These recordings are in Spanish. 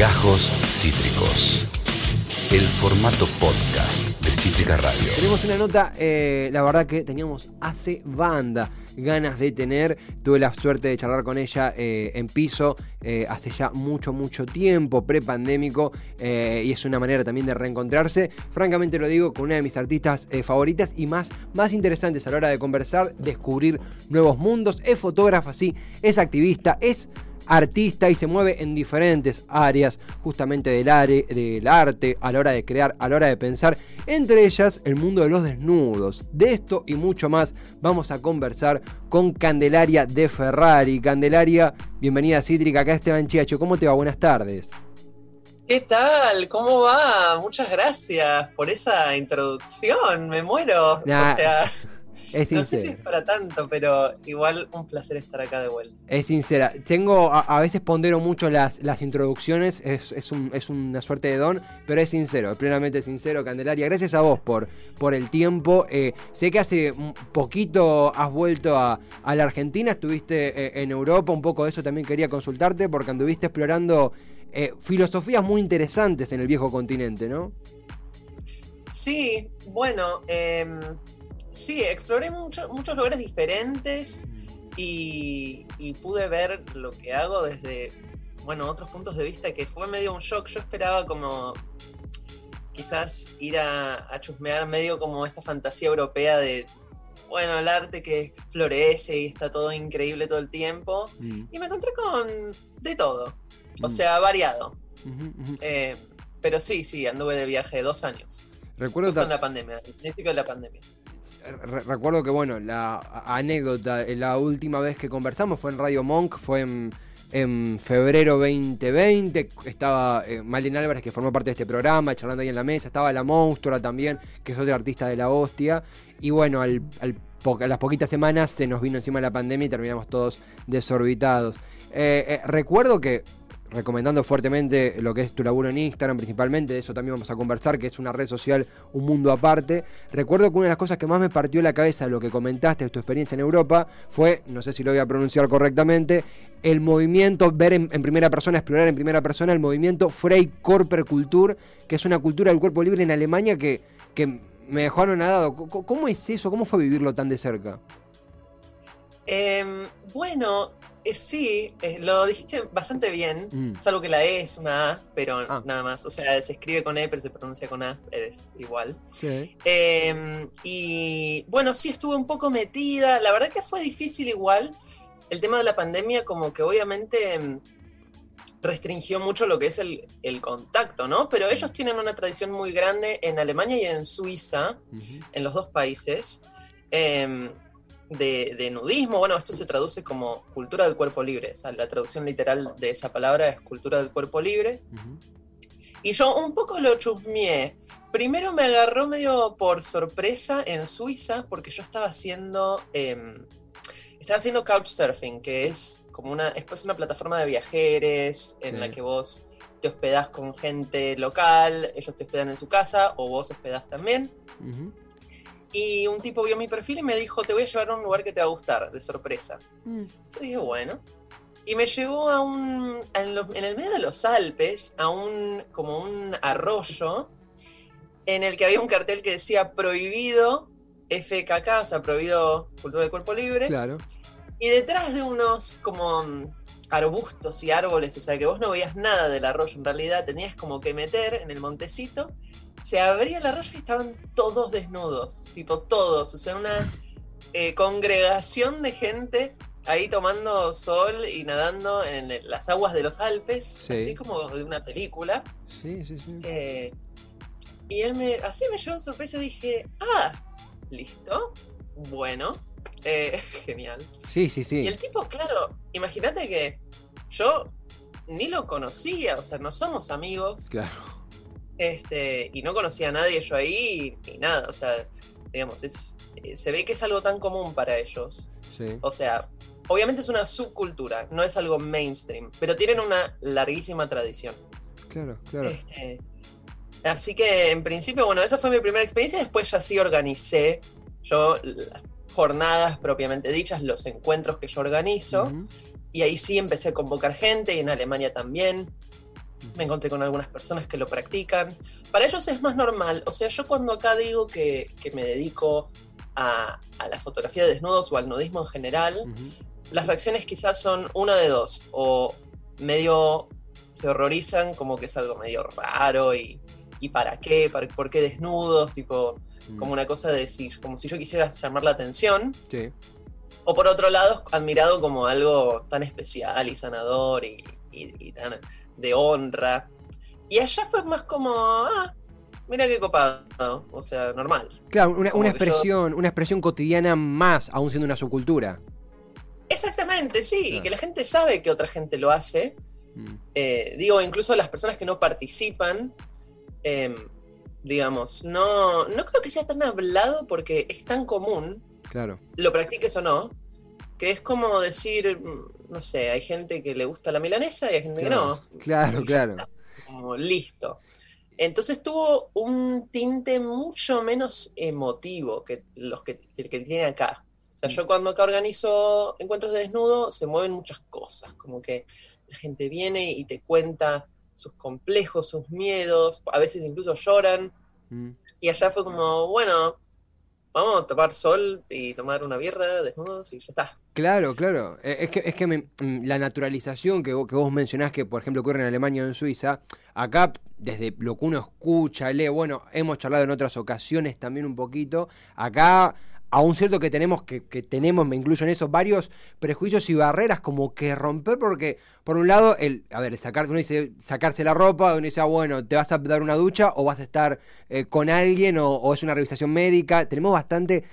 Gajos Cítricos. El formato podcast de Cítrica Radio. Tenemos una nota, eh, la verdad que teníamos hace banda ganas de tener. Tuve la suerte de charlar con ella eh, en piso eh, hace ya mucho, mucho tiempo, prepandémico, y es una manera también de reencontrarse. Francamente lo digo, con una de mis artistas favoritas y más, más interesantes a la hora de conversar, descubrir nuevos mundos. Es fotógrafa, sí, es activista, es artista y se mueve en diferentes áreas justamente del, del arte, a la hora de crear, a la hora de pensar, entre ellas el mundo de los desnudos. De esto y mucho más vamos a conversar con Candelaria de Ferrari. Candelaria, bienvenida a Cítrica, acá Esteban Chiacho, ¿cómo te va? Buenas tardes. ¿Qué tal? ¿Cómo va? Muchas gracias por esa introducción, me muero. O sea... Es no sé si es para tanto, pero igual un placer estar acá de vuelta. Es sincera. Tengo, a, veces pondero mucho las, las introducciones, es, es, un, es, una suerte de don, pero es sincero, plenamente sincero, Candelaria. Gracias a vos por, por el tiempo. Eh, sé que hace poquito has vuelto a, la Argentina, estuviste eh, en Europa, un poco de eso también quería consultarte, porque anduviste explorando eh, filosofías muy interesantes en el viejo continente, ¿no? Sí, bueno, em, Sí, exploré muchos lugares diferentes y, pude ver lo que hago desde, bueno, otros puntos de vista que fue medio un shock. Yo esperaba como quizás ir a, chusmear medio como esta fantasía europea de, bueno, el arte que florece y está todo increíble todo el tiempo. Mm. Y me encontré con de todo, o mm. sea, variado. Eh, pero sí, sí, anduve de viaje dos años. Recuerdo con la pandemia, el principio de la pandemia recuerdo que, bueno, la anécdota, la última vez que conversamos fue en Radio Monk, fue en, febrero 2020. Estaba eh, Álvarez, que formó parte de este programa, charlando ahí en la mesa. Estaba La Monstrua también, que es otra artista de la hostia. Y bueno, al, a las poquitas semanas se nos vino encima la pandemia y terminamos todos desorbitados. Eh, eh, recuerdo que recomendando fuertemente lo que es tu laburo en Instagram principalmente, de eso también vamos a conversar, que es una red social, un mundo aparte. Recuerdo que una de las cosas que más me partió la cabeza de lo que comentaste de tu experiencia en Europa fue, no sé si lo voy a pronunciar correctamente, el movimiento, ver en, primera persona, explorar en primera persona el movimiento Kultur, que es una cultura del cuerpo libre en Alemania que, que me dejó anonadado. ¿Cómo es eso? ¿Cómo fue vivirlo tan de cerca? Em, bueno, eh, sí, eh, lo dijiste bastante bien, mm. salvo que la E es una A, pero ah. nada más. O sea, se escribe con E, pero se pronuncia con A, es igual. Em, y bueno, sí, estuve un poco metida. La verdad que fue difícil igual. El tema de la pandemia, como que obviamente em, restringió mucho lo que es el, contacto, ¿no? Pero ellos tienen una tradición muy grande en Alemania y en Suiza, en los dos países. De, nudismo. Bueno, esto se traduce como cultura del cuerpo libre. O sea, la traducción literal de esa palabra es cultura del cuerpo libre. Y yo un poco lo chusmeé. Primero me agarró medio por sorpresa en Suiza, porque yo estaba haciendo. Eh, estaba haciendo couchsurfing, que es como una. Es pues una plataforma de viajeros en la que vos te hospedás con gente local, ellos te hospedan en su casa, o vos hospedás también. Y un tipo vio mi perfil y me dijo, te voy a llevar a un lugar que te va a gustar, de sorpresa. Mm. Yo dije, bueno. Y me llevó a un, en, el medio de los Alpes, a un, como un arroyo, en el que había un cartel que decía prohibido FKK, o sea, prohibido cultura del cuerpo libre. Claro. Y detrás de unos como arbustos y árboles, o sea, que vos no veías nada del arroyo, en realidad tenías como que meter en el montecito se abría el arroyo y estaban todos desnudos, tipo todos, o sea, una eh, congregación de gente ahí tomando sol y nadando en las aguas de los Alpes, así como de una película. Sí, sí, sí. Eh, y él me, así me llevó sorpresa y dije, ah, listo, bueno, eh, genial. Sí, sí, sí. Y el tipo, claro, imagínate que yo ni lo conocía, o sea, no somos amigos. Claro. Este, y no conocía a nadie yo ahí, ni nada. O sea, digamos, es, eh, se ve que es algo tan común para ellos. O sea, obviamente es una subcultura, no es algo mainstream, pero tienen una larguísima tradición. Claro, claro. Este, así que en principio, bueno, esa fue mi primera experiencia. Después ya sí organicé yo las jornadas propiamente dichas, los encuentros que yo organizo. Y ahí sí empecé a convocar gente, y en Alemania también. Me encontré con algunas personas que lo practican. Para ellos es más normal. O sea, yo cuando acá digo que, me dedico a, la fotografía de desnudos o al nudismo en general, las reacciones quizás son una de dos. O medio se horrorizan como que es algo medio raro y, para qué, para, por qué desnudos, tipo, como una cosa de decir, como si yo quisiera llamar la atención. Sí. O por otro lado, admirado como algo tan especial y sanador y, tan de honra. Y allá fue más como, ah, mira qué copado, o sea, normal. Claro, una, expresión, una expresión cotidiana más, aún siendo una subcultura. Exactamente, sí, y que la gente sabe que otra gente lo hace. Mm. Eh, digo, incluso las personas que no participan, em, digamos, no, no creo que sea tan hablado porque es tan común Claro. Lo practiques o no, que es como decir, mm, no sé, hay gente que le gusta la milanesa y hay gente que no. Claro, claro. Como listo. Entonces tuvo un tinte mucho menos emotivo que los que, el que tiene acá. O sea, yo cuando acá organizo encuentros de desnudo, se mueven muchas cosas, como que la gente viene y te cuenta sus complejos, sus miedos, a veces incluso lloran. Mm. Y allá fue como, bueno, vamos a tomar sol y tomar una birra desnudos y ya está. Claro, claro. Eh, es que, es que mm, la naturalización que vos, que vos mencionás que, por ejemplo, ocurre en Alemania o en Suiza, acá, desde lo que uno escucha, lee, bueno, hemos charlado en otras ocasiones también un poquito, acá aún cierto que tenemos, que, que, tenemos, me incluyo en eso, varios prejuicios y barreras como que romper, porque por un lado, el, a ver, sacar, uno sacarse la ropa, uno dice, ah, bueno, te vas a dar una ducha o vas a estar eh, con alguien o, o, es una revisación médica, tenemos bastante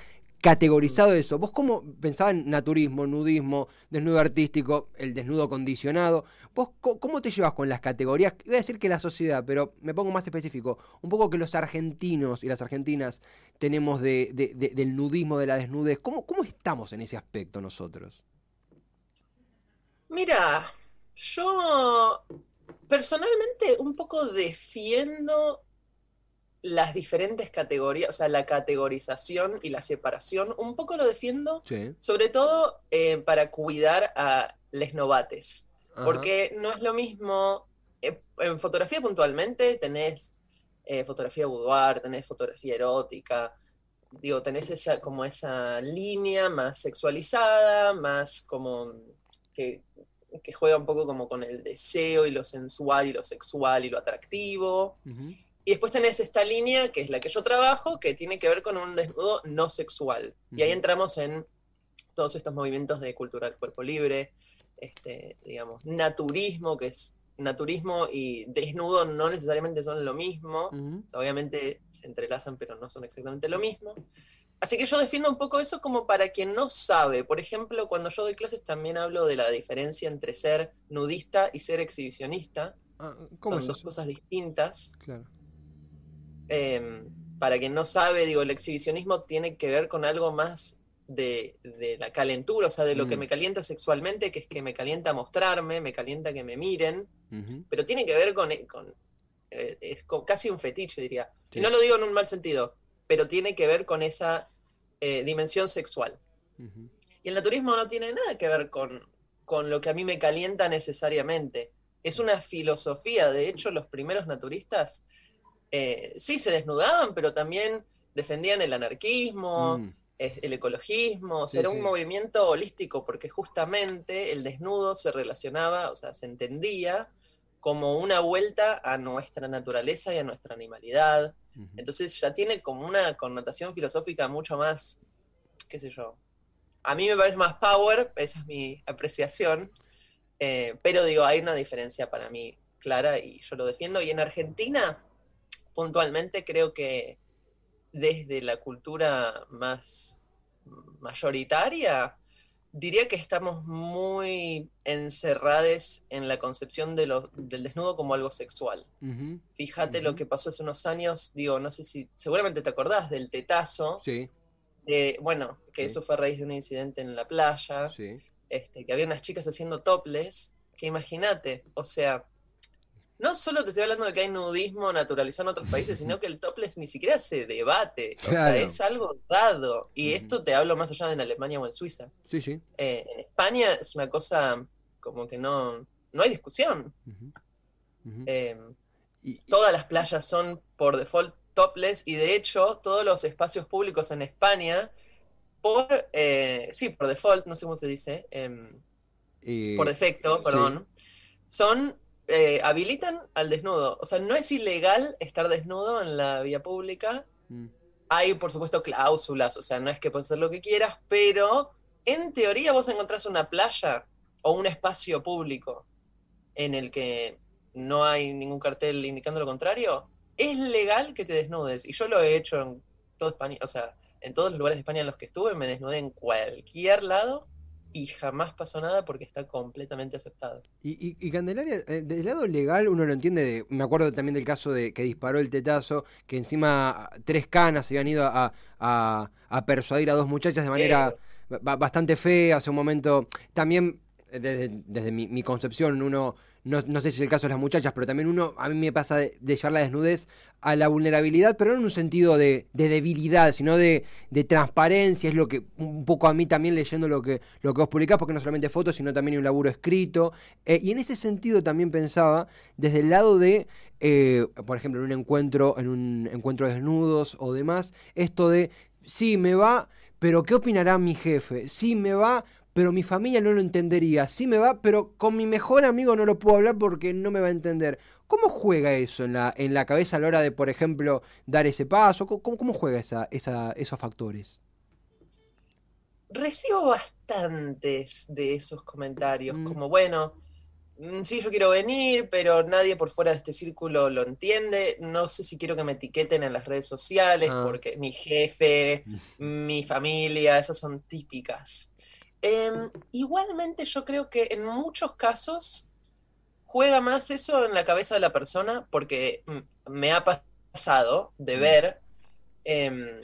categorizado eso. ¿Vos cómo pensabas en naturismo, nudismo, desnudo artístico, el desnudo condicionado? ¿Vos cómo te llevas con las categorías? Voy a decir que la sociedad, pero me pongo más específico. Un poco que los argentinos y las argentinas tenemos de, del nudismo, de la desnudez. ¿Cómo, ¿Cómo estamos en ese aspecto nosotros? Mira, yo personalmente un poco defiendo las diferentes categorías, o sea, la categorización y la separación, un poco lo defiendo, sobre todo eh, para cuidar a les novates, porque no es lo mismo, eh, en fotografía puntualmente tenés eh, fotografía boudoir, tenés fotografía erótica, digo, tenés esa, como esa línea más sexualizada, más como que, juega un poco como con el deseo y lo sensual y lo sexual y lo atractivo. Y después tenés esta línea, que es la que yo trabajo, que tiene que ver con un desnudo no sexual. Y ahí entramos en todos estos movimientos de cultura del cuerpo libre, este, digamos, naturismo, que es naturismo y desnudo no necesariamente son lo mismo. obviamente se entrelazan, pero no son exactamente lo mismo. Así que yo defiendo un poco eso como para quien no sabe. Por ejemplo, cuando yo doy clases también hablo de la diferencia entre ser nudista y ser exhibicionista. Ah, son dos cosas distintas. Claro. Em, para quien no sabe, digo, el exhibicionismo tiene que ver con algo más de, la calentura, o sea, de lo que mm. me calienta sexualmente, que es que me calienta mostrarme, me calienta que me miren, pero tiene que ver con, con eh, es casi un fetiche, diría. Y no lo digo en un mal sentido, pero tiene que ver con esa eh, dimensión sexual. Y el naturismo no tiene nada que ver con, con lo que a mí me calienta necesariamente. Es una filosofía, de hecho, los primeros naturistas eh, sí se desnudaban, pero también defendían el anarquismo, mm. El ecologismo, o sea, era un movimiento holístico porque justamente el desnudo se relacionaba, o sea, se entendía como una vuelta a nuestra naturaleza y a nuestra animalidad. Entonces ya tiene como una connotación filosófica mucho más, qué sé yo. A mí me parece más power, esa es mi apreciación, eh, pero digo, hay una diferencia para mí clara y yo lo defiendo. Y en Argentina, puntualmente creo que desde la cultura más mayoritaria, diría que estamos muy encerrados en la concepción de del desnudo como algo sexual. Fíjate lo que pasó hace unos años, digo, no sé si, seguramente te acordás del tetazo. Sí. bueno, que eso fue a raíz de un incidente en la playa, este, que había unas chicas haciendo topless, que imagínate, o sea, no solo te estoy hablando de que hay nudismo naturalizado en otros países, sino que el topless ni siquiera se debate. O sea, es algo dado. Y esto te hablo más allá de en Alemania o en Suiza. Sí, sí. Eh, en España es una cosa como que no, no hay discusión. Em, todas las playas son por default topless y de hecho todos los espacios públicos en España, por, eh, sí, por default, no sé cómo se dice, em, por defecto, perdón, son, eh, habilitan al desnudo. O sea, no es ilegal estar desnudo en la vía pública. Mm. Hay, por supuesto, cláusulas, o sea, no es que puedes hacer lo que quieras, pero en teoría vos encontrás una playa o un espacio público en el que no hay ningún cartel indicando lo contrario, es legal que te desnudes. Y yo lo he hecho en todo España, o sea, en todos los lugares de España en los que estuve, me desnudé en cualquier lado y jamás pasó nada porque está completamente aceptado. Y, y, Candelaria, eh, del lado legal uno lo entiende, me acuerdo también del caso de que disparó el tetazo, que encima tres canas se habían ido a, a persuadir a dos muchachas de manera bastante fe hace un momento. También, eh, desde, mi, concepción, uno, no, no, sé si es el caso de las muchachas, pero también uno, a mí me pasa de, llevar la desnudez a la vulnerabilidad, pero no en un sentido de, debilidad, sino de, transparencia. Es lo que, un poco a mí también leyendo lo que, lo que vos publicás, porque no solamente fotos, sino también un laburo escrito. Eh, y en ese sentido también pensaba, desde el lado de. Eh, por ejemplo, en un encuentro, en un encuentro de desnudos o demás, esto de sí, me va, pero ¿qué opinará mi jefe? Sí me va, pero mi familia no lo entendería. Sí me va, pero con mi mejor amigo no lo puedo hablar porque no me va a entender. ¿Cómo juega eso en la, en la cabeza a la hora de, por ejemplo, dar ese paso? ¿Cómo, cómo juega esa, esa, esos factores? Recibo bastantes de esos comentarios, mm. como bueno, Mm, sí, yo quiero venir, pero nadie por fuera de este círculo lo entiende. No sé si quiero que me etiqueten en las redes sociales, ah. porque mi jefe, mi familia, esas son típicas. Em, igualmente yo creo que en muchos casos juega más eso en la cabeza de la persona, porque me ha pasado de mm. ver em,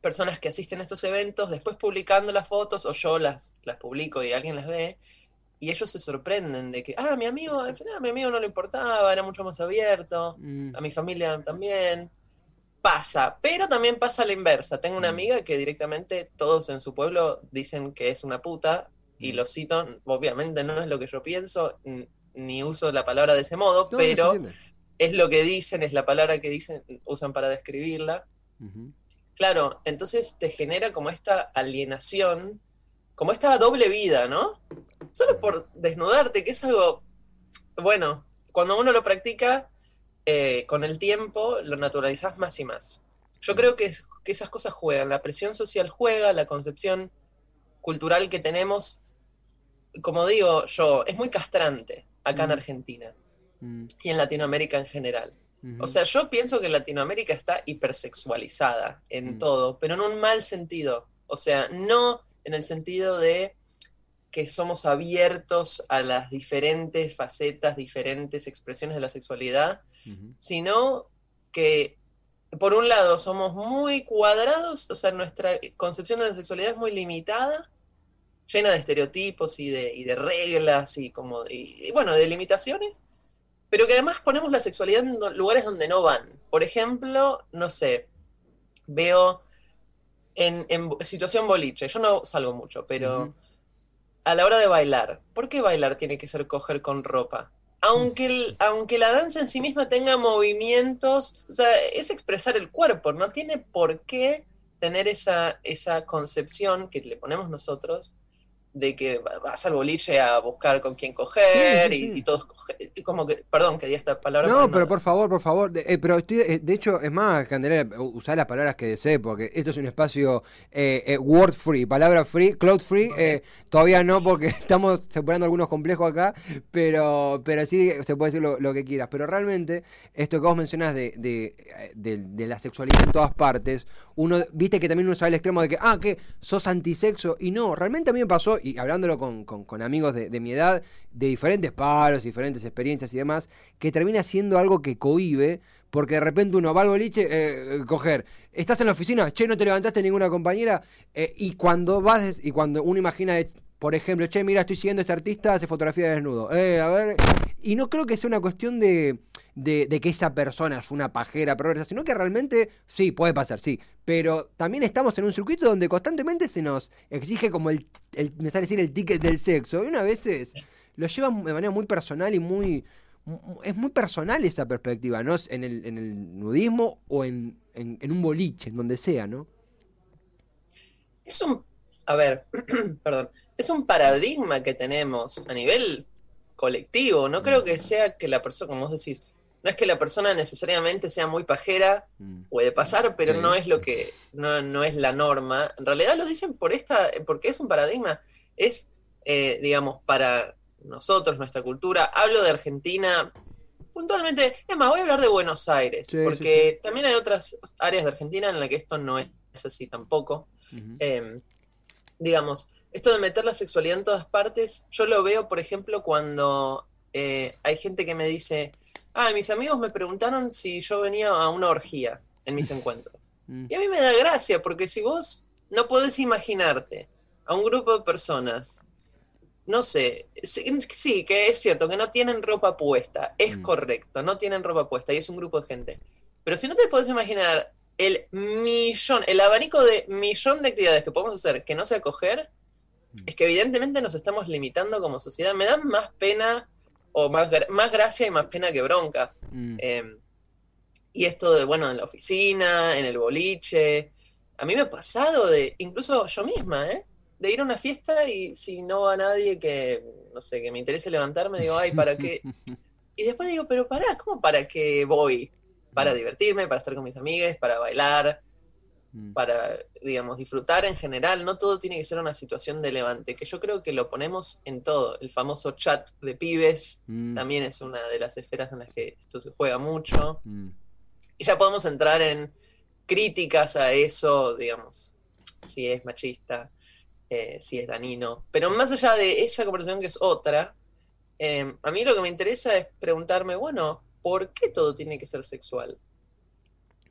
personas que asisten a estos eventos, después publicando las fotos, o yo las, las publico y alguien las ve, y ellos se sorprenden de que, ah, mi amigo, al final a mi amigo no le importaba, era mucho más abierto, mm. a mi familia también. Pasa, pero también pasa la inversa. Tengo una mm. amiga que directamente todos en su pueblo dicen que es una puta, y mm. lo cito, obviamente no es lo que yo pienso, ni uso la palabra de ese modo, pero es lo que dicen, es la palabra que dicen, usan para describirla. Claro, entonces te genera como esta alienación, como esta doble vida, ¿no? solo por desnudarte, que es algo, bueno, cuando uno lo practica, eh, con el tiempo lo naturalizás más y más. Yo creo que, que, esas cosas juegan, la presión social juega, la concepción cultural que tenemos, como digo yo, es muy castrante acá en mm. Argentina mm. y en Latinoamérica en general. O sea, yo pienso que Latinoamérica está hipersexualizada en mm. todo, pero en un mal sentido. O sea, no en el sentido de que somos abiertos a las diferentes facetas, diferentes expresiones de la sexualidad, sino que, por un lado, somos muy cuadrados, o sea, nuestra concepción de la sexualidad es muy limitada, llena de estereotipos y de, de reglas y, como, y, bueno, de limitaciones, pero que además ponemos la sexualidad en lugares donde no van. Por ejemplo, no sé, veo en, situación boliche, yo no salgo mucho, pero a la hora de bailar, ¿por qué bailar tiene que ser coger con ropa? Aunque, aunque la danza en sí misma tenga movimientos, o sea, es expresar el cuerpo, no tiene por qué tener esa, esa concepción que le ponemos nosotros de que vas al boliche a buscar con quién coger Y, todos como que, perdón que di esta palabra. No, pero, por favor, por favor, de, eh, pero estoy, eh, de hecho, es más, Candelaria, usar las palabras que desee, porque esto es un espacio eh, word free, palabra free, cloud free, todavía no, porque estamos separando algunos complejos acá, pero, pero sí se puede decir lo, que quieras, pero realmente esto que vos mencionás de, de, la sexualidad en todas partes, uno, viste que también uno sabe el extremo de que, ah, que sos antisexo, y no, realmente a mí me pasó, y hablándolo con, amigos de, mi edad, de diferentes palos, diferentes experiencias y demás, que termina siendo algo que cohibe, porque de repente uno va al boliche, eh, eh, coger, estás en la oficina, che, no te levantaste ninguna compañera, eh, y cuando vas, y cuando uno imagina, por ejemplo, che, mira, estoy siguiendo este artista, hace fotografía de desnudo, a ver, y no creo que sea una cuestión de de, que esa persona es una pajera progresa, sino que realmente sí, puede pasar, sí. Pero también estamos en un circuito donde constantemente se nos exige como el, me sale decir, el ticket del sexo. Y una veces lo llevan de manera muy personal y muy, es muy personal esa perspectiva, ¿no? En el, en el nudismo o en, en, un boliche, en donde sea, ¿no? Es un, a ver, perdón, es un paradigma que tenemos a nivel colectivo. No creo que sea que la persona, como vos decís, no es que la persona necesariamente sea muy pajera, mm. puede pasar, pero no es lo que, no, no, es la norma. En realidad lo dicen por esta, porque es un paradigma, es, eh, digamos, para nosotros, nuestra cultura. Hablo de Argentina puntualmente, es más, voy a hablar de Buenos Aires, porque también hay otras áreas de Argentina en las que esto no es así tampoco. Em, digamos, esto de meter la sexualidad en todas partes, yo lo veo, por ejemplo, cuando eh, hay gente que me dice, ah, mis amigos me preguntaron si yo venía a una orgía en mis encuentros. Mm. Y a mí me da gracia, porque si vos no podés imaginarte a un grupo de personas, no sé, sí, que es cierto, que no tienen ropa puesta, es mm. correcto, no tienen ropa puesta y es un grupo de gente. Pero si no te podés imaginar el millón, el abanico de millón de actividades que podemos hacer que no sea coger. Es que evidentemente nos estamos limitando como sociedad. Me da más pena o más, más gracia y más pena que bronca. Mm. Em, y esto de, bueno, en la oficina, en el boliche. A mí me ha pasado de, incluso yo misma, ¿eh? de ir a una fiesta y si no va nadie que, no sé, que me interese levantarme, digo, ay, ¿para qué? Y después digo, pero pará, ¿cómo para qué voy? Para mm. divertirme, para estar con mis amigas, para bailar, mm. para, digamos, disfrutar en general. No todo tiene que ser una situación de levante, que yo creo que lo ponemos en todo. El famoso chat de pibes mm. también es una de las esferas en las que esto se juega mucho. Y ya podemos entrar en críticas a eso, digamos, si es machista, eh, si es danino. Pero más allá de esa conversación que es otra, em, a mí lo que me interesa es preguntarme, bueno, ¿por qué todo tiene que ser sexual?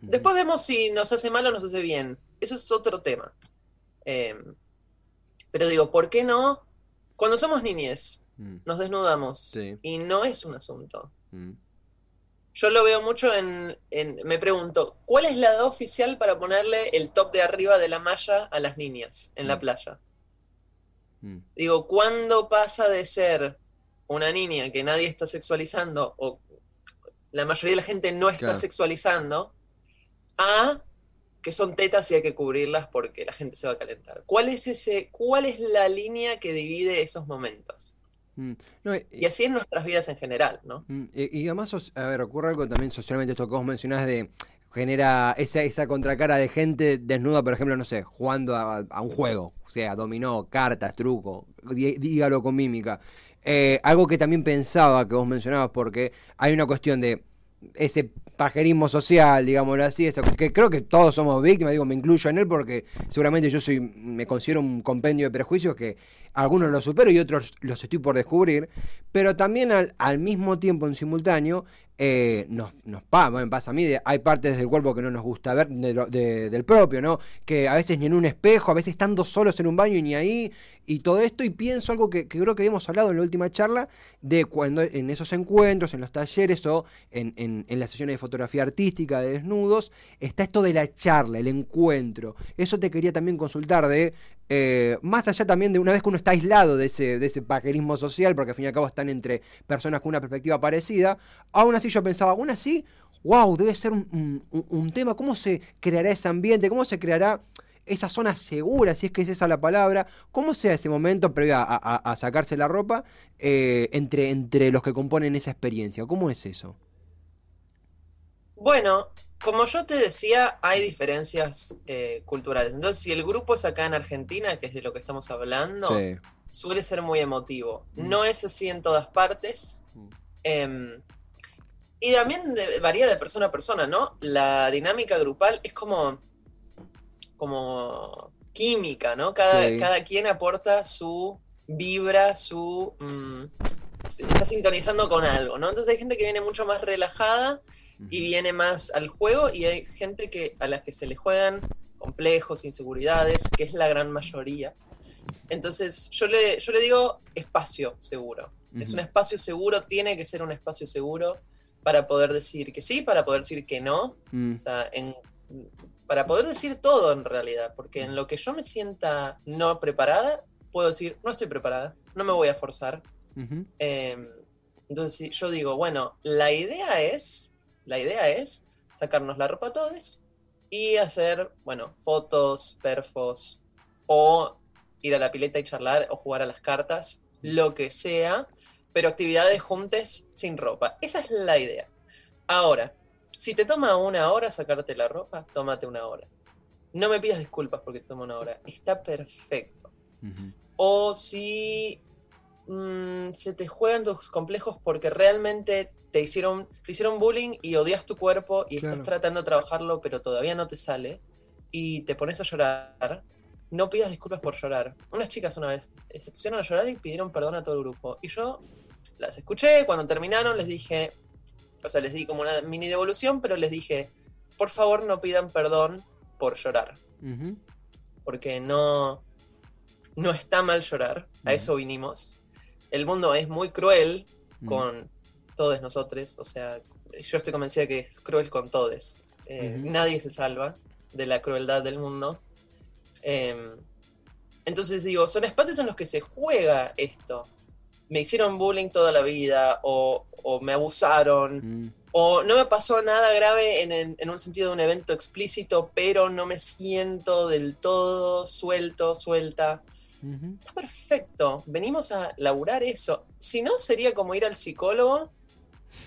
Después vemos si nos hace mal o nos hace bien. Eso es otro tema. Em, pero digo, ¿por qué no? Cuando somos niñes, mm. nos desnudamos y no es un asunto. Mm. Yo lo veo mucho en, Me pregunto, ¿cuál es la edad oficial para ponerle el top de arriba de la malla a las niñas en la mm. playa? Mm. Digo, ¿cuándo pasa de ser una niña que nadie está sexualizando o la mayoría de la gente no está sexualizando a que son tetas y hay que cubrirlas porque la gente se va a calentar? ¿Cuál es ese, cuál es la línea que divide esos momentos? Mm. y así en nuestras vidas en general, ¿no? Mm, y, además, a ver, ocurre algo también socialmente, esto que vos mencionás de genera esa, esa contracara de gente desnuda, por ejemplo, no sé, jugando a, un juego, o sea, dominó, cartas, truco, dígalo con mímica. Eh, algo que también pensaba que vos mencionabas, porque hay una cuestión de ese pajerismo social, digámoslo así, que creo que todos somos víctimas, digo, me incluyo en él porque seguramente yo soy, me considero un compendio de prejuicios que algunos los supero y otros los estoy por descubrir, pero también al, al mismo tiempo, en simultáneo, eh, nos, nos me pasa a mí, hay partes del cuerpo que no nos gusta ver del propio, ¿no? Que a veces ni en un espejo, a veces estando solos en un baño y ni ahí, y todo esto, y pienso algo que, creo que habíamos hablado en la última charla, de cuando en esos encuentros, en los talleres o en, en, las sesiones de fotografía artística, de desnudos, está esto de la charla, el encuentro. Eso te quería también consultar de eh, más allá también de una vez que uno está aislado de ese, de ese pajerismo social, porque al fin y al cabo están entre personas con una perspectiva parecida, aún así yo pensaba, aún así, wow, debe ser un, tema, ¿cómo se creará ese ambiente? ¿Cómo se creará esa zona segura, si es que es esa la palabra? ¿Cómo sea ese momento previo a, sacarse la ropa eh, entre, entre los que componen esa experiencia? ¿Cómo es eso? Bueno, como yo te decía, hay diferencias eh, culturales. Entonces, si el grupo es acá en Argentina, que es de lo que estamos hablando, suele ser muy emotivo. Mm. No es así en todas partes. Mm. Y también varía de persona a persona, ¿no? La dinámica grupal es como, como química, ¿no? Cada, cada quien aporta su vibra, su... Mm, está sintonizando con algo, ¿no? Entonces hay gente que viene mucho más relajada y viene más al juego y hay gente que, a la que se le juegan complejos, inseguridades, que es la gran mayoría. Entonces yo le, yo le digo espacio seguro. Es un espacio seguro, tiene que ser un espacio seguro para poder decir que sí, para poder decir que no. Mm. O sea, para poder decir todo en realidad, porque en lo que yo me sienta no preparada, puedo decir, no estoy preparada, no me voy a forzar Entonces yo digo, bueno, la idea es, la idea es sacarnos la ropa a todos y hacer, bueno, fotos, perfos, o ir a la pileta y charlar, o jugar a las cartas, lo que sea, pero actividades juntes sin ropa. Esa es la idea. Ahora, si te toma una hora sacarte la ropa, tómate una hora. No me pidas disculpas porque te toma una hora. Está perfecto. O si mm, se te juegan tus complejos porque realmente te hicieron, te hicieron bullying y odias tu cuerpo y estás tratando de trabajarlo, pero todavía no te sale, y te pones a llorar, no pidas disculpas por llorar. Unas chicas una vez se pusieron a llorar y pidieron perdón a todo el grupo. Y yo las escuché, cuando terminaron les dije, o sea, les di como una mini devolución, pero les dije, por favor no pidan perdón por llorar. Porque no, no está mal llorar, a eso vinimos. El mundo es muy cruel con todos nosotros, o sea, yo estoy convencida que es cruel con todos. Eh, nadie se salva de la crueldad del mundo. Em, entonces digo, son espacios en los que se juega esto. Me hicieron bullying toda la vida, o, me abusaron, mm. o no me pasó nada grave en, un sentido de un evento explícito, pero no me siento del todo suelto, suelta. Está perfecto, venimos a laburar eso. Si no, sería como ir al psicólogo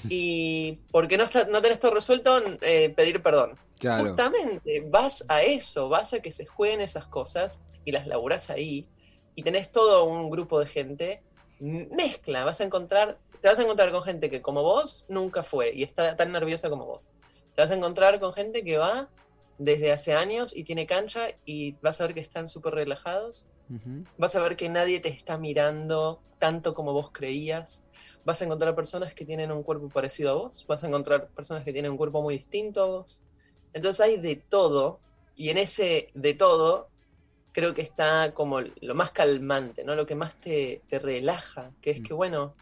y porque no, no tenés todo resuelto, eh, pedir perdón. Justamente, vas a eso, vas a que se jueguen esas cosas y las laburás ahí y tenés todo un grupo de gente, mezcla, vas a encontrar, te vas a encontrar con gente que como vos nunca fue y está tan nerviosa como vos. Te vas a encontrar con gente que va desde hace años y tiene cancha y vas a ver que están súper relajados. Vas a ver que nadie te está mirando tanto como vos creías vas a encontrar personas que tienen un cuerpo parecido a vos, vas a encontrar personas que tienen un cuerpo muy distinto a vos. Entonces hay de todo, y en ese de todo creo que está como lo más calmante, ¿no? Lo que más te, relaja, que es mm. que, bueno,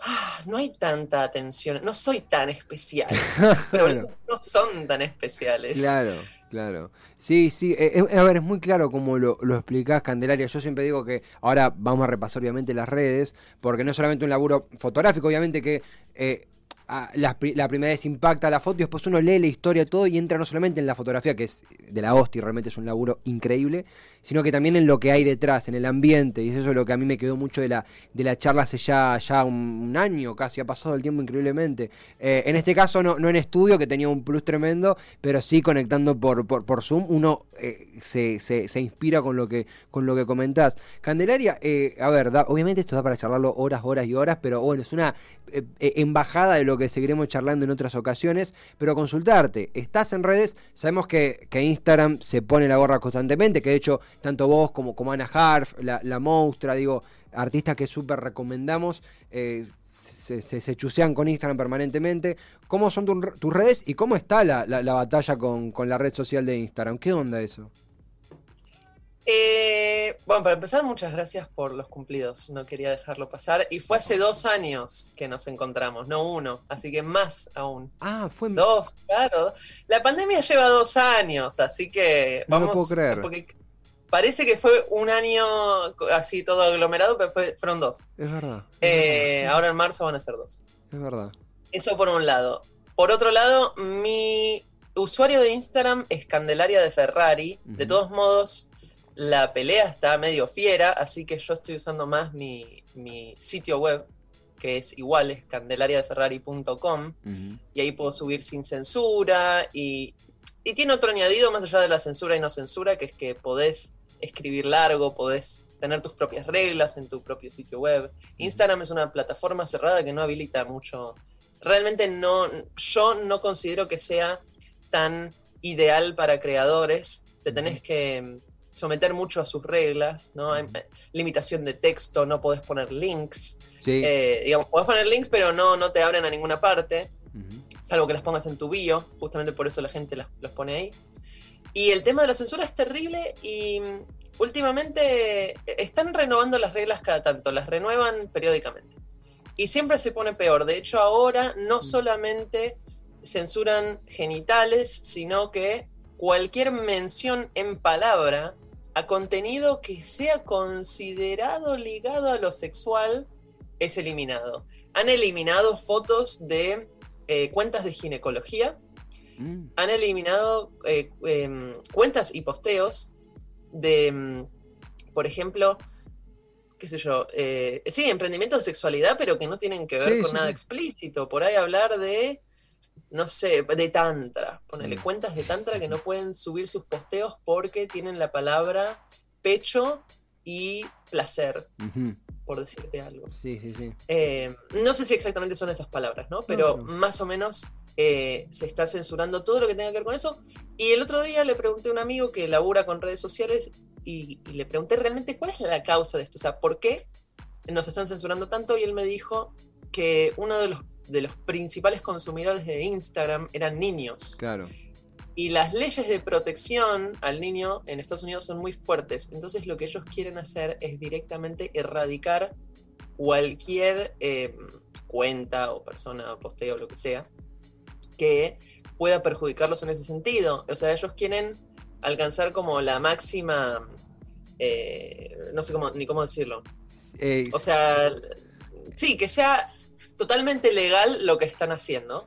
ah, no hay tanta atención, no soy tan especial, pero no son tan especiales. Claro. Claro. Sí, sí. Eh, eh, a ver, es muy claro como lo, lo explicás, Candelaria. Yo siempre digo que ahora vamos a repasar obviamente las redes, porque no es solamente un laburo fotográfico, obviamente que eh, la, primera vez impacta la foto y después uno lee la historia todo y entra no solamente en la fotografía, que es de la hostia y realmente es un laburo increíble, sino que también en lo que hay detrás, en el ambiente, y eso es lo que a mí me quedó mucho de la, de la charla hace ya, ya un, año casi, ha pasado el tiempo increíblemente. Eh, en este caso no, no en estudio, que tenía un plus tremendo, pero sí conectando por, por, Zoom, uno eh, se, se, inspira con lo que, con lo que comentás. Candelaria, eh, a ver, obviamente esto da para charlarlo horas, horas y horas, pero bueno, es una embajada de lo que seguiremos charlando en otras ocasiones, pero consultarte, estás en redes, sabemos que, Instagram se pone la gorra constantemente, que de hecho tanto vos como, como Ana Harf, la, la Monstrua, digo, artistas que súper recomendamos, eh, se, se, chusean con Instagram permanentemente. ¿Cómo son tus redes y cómo está la, la, batalla con, con la red social de Instagram? ¿Qué onda eso? Eh, bueno, para empezar, muchas gracias por los cumplidos. No quería dejarlo pasar. Y fue hace dos años que nos encontramos, no uno. Así que más aún. Ah, fue dos, claro. La pandemia lleva dos años, así que vamos. No puedo creer. Porque parece que fue un año así todo aglomerado, pero fueron dos. Es verdad. Eh, ahora en marzo van a ser dos. Es verdad. Eso por un lado. Por otro lado, mi usuario de Instagram es Candelaria de Ferrari. De todos modos la pelea está medio fiera, así que yo estoy usando más mi, sitio web, que es igual, es candelariadeferrari.com, y ahí puedo subir sin censura, y, tiene otro añadido más allá de la censura y no censura, que es que podés escribir largo, podés tener tus propias reglas en tu propio sitio web. Instagram es una plataforma cerrada que no habilita mucho. Realmente no, yo no considero que sea tan ideal para creadores. Te tenés que someter mucho a sus reglas, ¿no? Hay limitación de texto, no podés poner links. Eh, digamos, podés poner links, pero no, no te abren a ninguna parte, salvo que las pongas en tu bio, justamente por eso la gente los pone ahí. Y el tema de la censura es terrible y mm, últimamente están renovando las reglas cada tanto, las renuevan periódicamente. Y siempre se pone peor. De hecho, ahora no solamente censuran genitales, sino que cualquier mención en palabra a contenido que sea considerado ligado a lo sexual es eliminado. han eliminado fotos de eh, cuentas de ginecología, mm. han eliminado eh, em, cuentas y posteos de, em, por ejemplo, qué sé yo, eh, sí, emprendimientos de sexualidad, pero que no tienen que ver con nada explícito. Por ahí hablar de, no sé, de tantra. Ponerle mm. cuentas de tantra que no pueden subir sus posteos porque tienen la palabra pecho y placer, por decirte algo. Sí, sí, sí. Eh, no sé si exactamente son esas palabras, ¿no? Pero más o menos eh, se está censurando todo lo que tenga que ver con eso. Y el otro día le pregunté a un amigo que labura con redes sociales y, le pregunté realmente cuál es la causa de esto, o sea, ¿por qué nos están censurando tanto? Y él me dijo que uno de los, de los principales consumidores de Instagram eran niños. Claro. Y las leyes de protección al niño en Estados Unidos son muy fuertes. Entonces lo que ellos quieren hacer es directamente erradicar cualquier em, cuenta o persona o posteo o lo que sea que pueda perjudicarlos en ese sentido. O sea, ellos quieren alcanzar como la máxima, eh, no sé cómo, ni cómo decirlo. Eh, o sea, sí, que sea totalmente legal lo que están haciendo,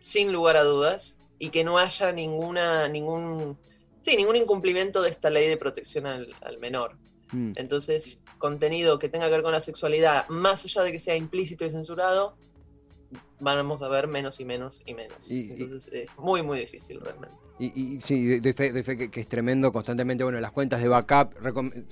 sin lugar a dudas, y que no haya ninguna, ningún, sí, ningún incumplimiento de esta ley de protección al, menor. Mm. Entonces, contenido que tenga que ver con la sexualidad, más allá de que sea implícito y censurado, vamos a ver menos y menos y menos. Entonces, es muy, muy difícil realmente. Y, sí, de fe, que, es tremendo constantemente. Bueno, las cuentas de backup,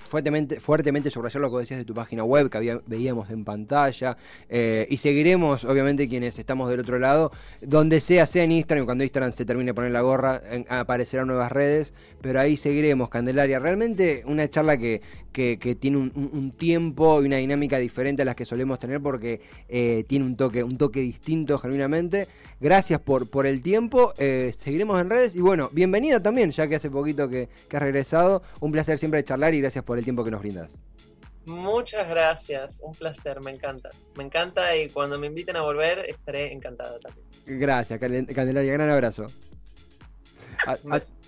fuertemente, fuertemente subrayar lo que decías de tu página web, que había, veíamos en pantalla. Eh, y seguiremos, obviamente, quienes estamos del otro lado, donde sea, sea en Instagram, cuando Instagram se termine de poner la gorra, aparecerán nuevas redes, pero ahí seguiremos, Candelaria. Realmente una charla que, que, tiene un, tiempo y una dinámica diferente a las que solemos tener porque eh, tiene un toque, un toque distinto genuinamente. Gracias por, por el tiempo. Eh, seguiremos en redes y bueno, bienvenida también, ya que hace poquito que, que has regresado. Un placer siempre charlar y gracias por el tiempo que nos brindas. Muchas gracias, un placer, me encanta. Me encanta y cuando me inviten a volver estaré encantada también. Gracias, Candelaria, gran abrazo.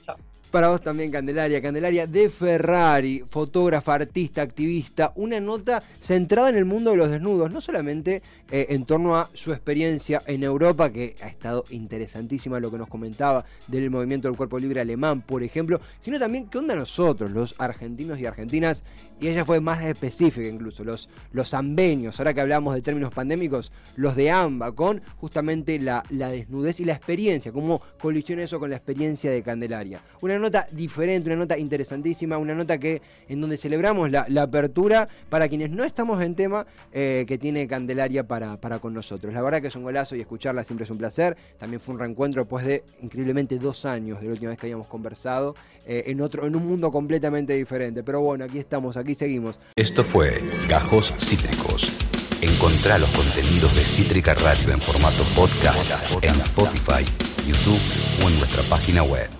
Para vos también, Candelaria. Candelaria de Ferrari, fotógrafa, artista, activista. Una nota centrada en el mundo de los desnudos, no solamente eh, en torno a su experiencia en Europa, que ha estado interesantísima lo que nos comentaba del movimiento del cuerpo libre alemán, por ejemplo, sino también qué onda nosotros, los argentinos y argentinas, y ella fue más específica incluso, los, los ambenios, ahora que hablamos de términos pandémicos, los de AMBA, con justamente la, la desnudez y la experiencia, cómo colisiona eso con la experiencia de Candelaria. Una nota diferente, una nota interesantísima, una nota que en donde celebramos la, apertura para quienes no estamos en tema eh, que tiene Candelaria para, para con nosotros. La verdad que es un golazo y escucharla siempre es un placer. También fue un reencuentro después de increíblemente dos años de la última vez que habíamos conversado eh, en otro, en un mundo completamente diferente. Pero bueno, aquí estamos, aquí seguimos. Esto fue Gajos Cítricos. Encontrá los contenidos de Cítrica Radio en formato podcast en Spotify, YouTube o en nuestra página web.